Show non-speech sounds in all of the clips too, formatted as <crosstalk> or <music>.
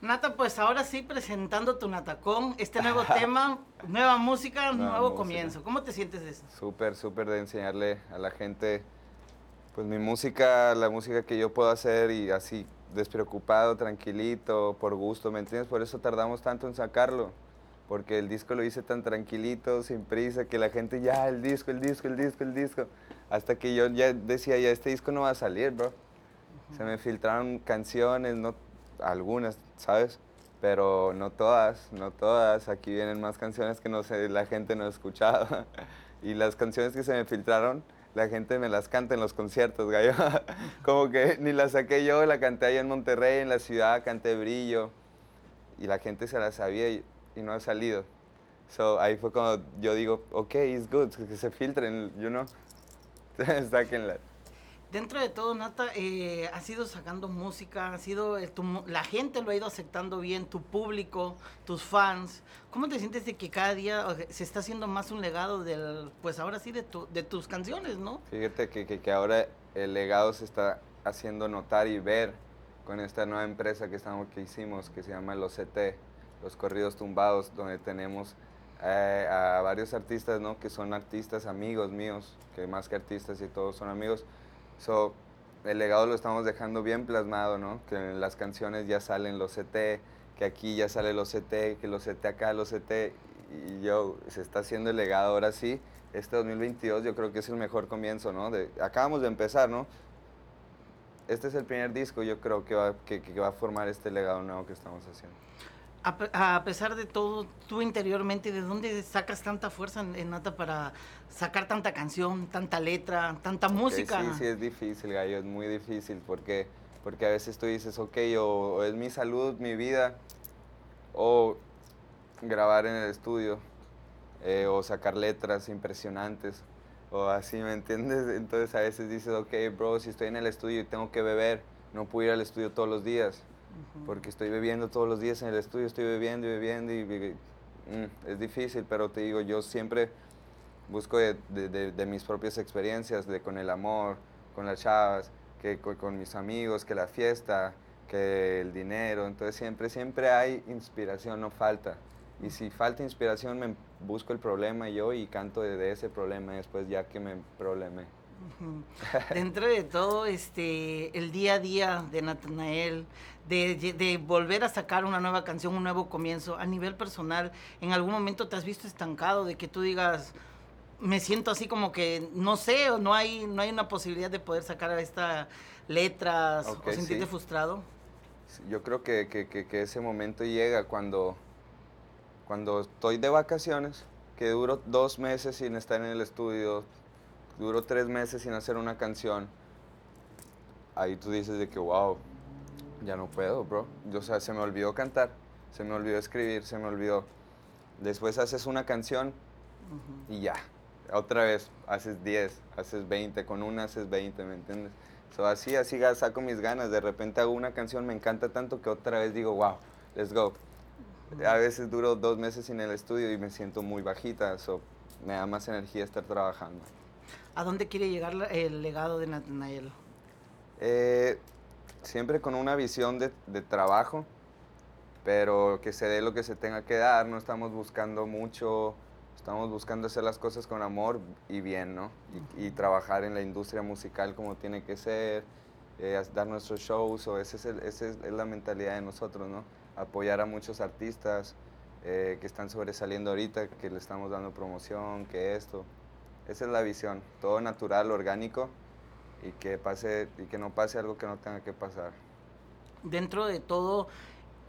Nata, pues ahora sí presentando tu Natacón, este nuevo <laughs> tema, nueva música, nuevo comienzo. ¿Cómo te sientes de eso? Súper, súper de enseñarle a la gente pues mi música, la música que yo puedo hacer y así despreocupado, tranquilito, por gusto, ¿me entiendes? Por eso tardamos tanto en sacarlo, porque el disco lo hice tan tranquilito, sin prisa, que la gente ya, el disco, el disco, el disco, el disco, hasta que yo ya decía, ya este disco no va a salir, bro. Se me filtraron canciones, no, algunas, ¿sabes? Pero no todas, no todas. Aquí vienen más canciones que no sé, la gente no ha escuchado. <laughs> y las canciones que se me filtraron, la gente me las canta en los conciertos, gallo. <laughs> Como que ni la saqué yo, la canté ahí en Monterrey, en la ciudad, canté Brillo. Y la gente se la sabía y, no ha salido. So, ahí fue cuando yo digo, ok, it's good, que se filtren, you know. <laughs> Sáquenla. Dentro de todo, Nata, eh, has ido sacando música, ha sido eh, la gente lo ha ido aceptando bien, tu público, tus fans. ¿Cómo te sientes de que cada día se está haciendo más un legado del, pues ahora sí, de, de tus canciones, no? Fíjate que, que, que, ahora el legado se está haciendo notar y ver con esta nueva empresa que, estamos, que hicimos, que se llama Los CT, Los Corridos Tumbados, donde tenemos eh, a varios artistas, ¿no? Que son artistas amigos míos, que más que artistas y todos son amigos So, el legado lo estamos dejando bien plasmado, ¿no? Que en las canciones ya salen los CT, que aquí ya sale los CT, que los CT acá, los CT, y yo, se está haciendo el legado ahora sí. Este 2022 yo creo que es el mejor comienzo, ¿no? De, acabamos de empezar, ¿no? Este es el primer disco, yo creo que va, que, que va a formar este legado nuevo que estamos haciendo. A, pesar de todo, tú interiormente, ¿de dónde sacas tanta fuerza en, Nata para sacar tanta canción, tanta letra, tanta música? Sí, sí, es difícil, Gallo, es muy difícil porque, porque a veces tú dices, ok, o, es mi salud, mi vida, o grabar en el estudio, eh, o sacar letras impresionantes, o así, ¿me entiendes? <laughs> Entonces a veces dices, ok, bro, si estoy en el estudio y tengo que beber, no puedo ir al estudio todos los días porque estoy bebiendo todos los días en el estudio, estoy bebiendo y bebiendo y, mm, es difícil, pero te digo, yo siempre busco de, de, mis propias experiencias, de con el amor, con las chavas, que con, mis amigos, que la fiesta, que el dinero, entonces siempre, siempre hay inspiración, no falta. Y si falta inspiración, me busco el problema yo y canto de, ese problema después ya que me problemé. Dentro de todo, este, el día a día de Natanael, de, volver a sacar una nueva canción, un nuevo comienzo, a nivel personal, ¿en algún momento te has visto estancado de que tú digas, me siento así como que no sé, o no hay, no hay una posibilidad de poder sacar estas letras o sentirte frustrado? Yo creo que, que, ese momento llega cuando, cuando estoy de vacaciones, que duro dos meses sin estar en el estudio, duro tres meses sin hacer una canción, ahí tú dices de que, wow, ya no puedo, bro. O sea, se me olvidó cantar, se me olvidó escribir, se me olvidó. Después haces una canción y ya, otra vez haces 10, haces 20, con una haces 20, ¿me entiendes? So, así, así saco mis ganas. De repente hago una canción, me encanta tanto que otra vez digo, wow, let's go. A veces duro dos meses en el estudio y me siento muy bajita, so, me da más energía estar trabajando. ¿A dónde quiere llegar el legado de Nathanael? Eh, siempre con una visión de, trabajo, pero que se dé lo que se tenga que dar, no estamos buscando mucho, estamos buscando hacer las cosas con amor y bien, ¿no? Y, trabajar en la industria musical como tiene que ser, eh, dar nuestros shows, o esa es, es, la mentalidad de nosotros, ¿no? Apoyar a muchos artistas eh, que están sobresaliendo ahorita, que le estamos dando promoción, que esto. Esa es la visión, todo natural, orgánico y que, pase, y que no pase algo que no tenga que pasar. Dentro de todo,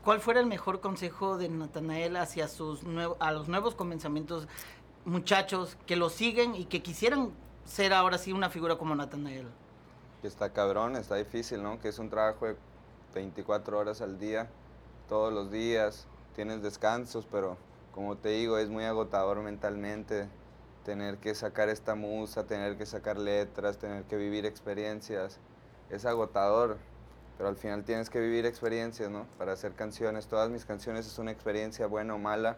¿cuál fuera el mejor consejo de Natanael hacia sus a los nuevos comenzamientos, muchachos que lo siguen y que quisieran ser ahora sí una figura como Natanael? Está cabrón, está difícil, ¿no? Que es un trabajo de 24 horas al día, todos los días, tienes descansos, pero como te digo, es muy agotador mentalmente tener que sacar esta musa, tener que sacar letras, tener que vivir experiencias. Es agotador, pero al final tienes que vivir experiencias, ¿no? Para hacer canciones. Todas mis canciones es una experiencia buena o mala.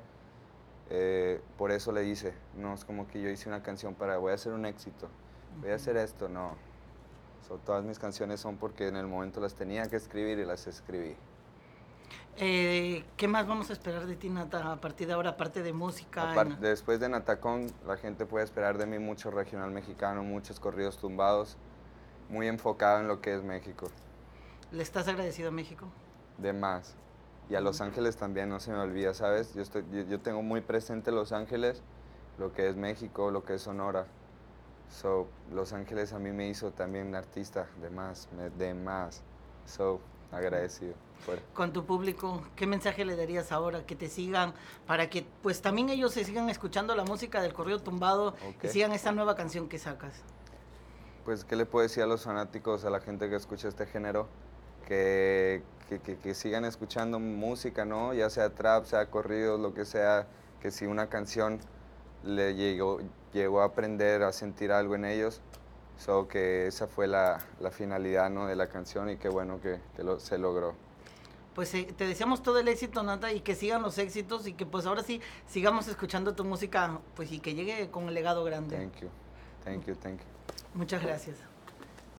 Eh, por eso le hice, no es como que yo hice una canción para voy a hacer un éxito, voy a hacer esto, no. So, todas mis canciones son porque en el momento las tenía que escribir y las escribí. Eh, ¿Qué más vamos a esperar de ti, Nata, a partir de ahora, aparte de música? Apar- después de Natacón, la gente puede esperar de mí mucho regional mexicano, muchos corridos tumbados, muy enfocado en lo que es México, ¿Le estás agradecido a México? de más. Y a Los Ángeles también, no se me olvida, ¿sabes? Yo, estoy, yo, yo tengo muy presente Los Ángeles, lo que es México, lo que es Sonora. So, Los Ángeles a mí me hizo también artista, de más, me- de más. So, agradecido. por- Con tu público, ¿qué mensaje le darías ahora? Que te sigan, para que pues también ellos se sigan escuchando la música del corrido tumbado y Ok. sigan esta nueva canción que sacas. Pues, ¿qué le puedo decir a los fanáticos, a la gente que escucha este género? Que, que, que- que sigan escuchando música, ¿no? Ya sea trap, sea corridos, lo que sea, que si una canción le llegó, llegó a aprender, a sentir algo en ellos, so que esa fue la, la finalidad, ¿no? De la canción y qué bueno que, que lo- se logró. Pues eh, te deseamos todo el éxito, Nata, y que sigan los éxitos y que pues ahora sí sigamos escuchando tu música, pues y que llegue con el legado grande. Thank you, thank you, thank you. Muchas gracias.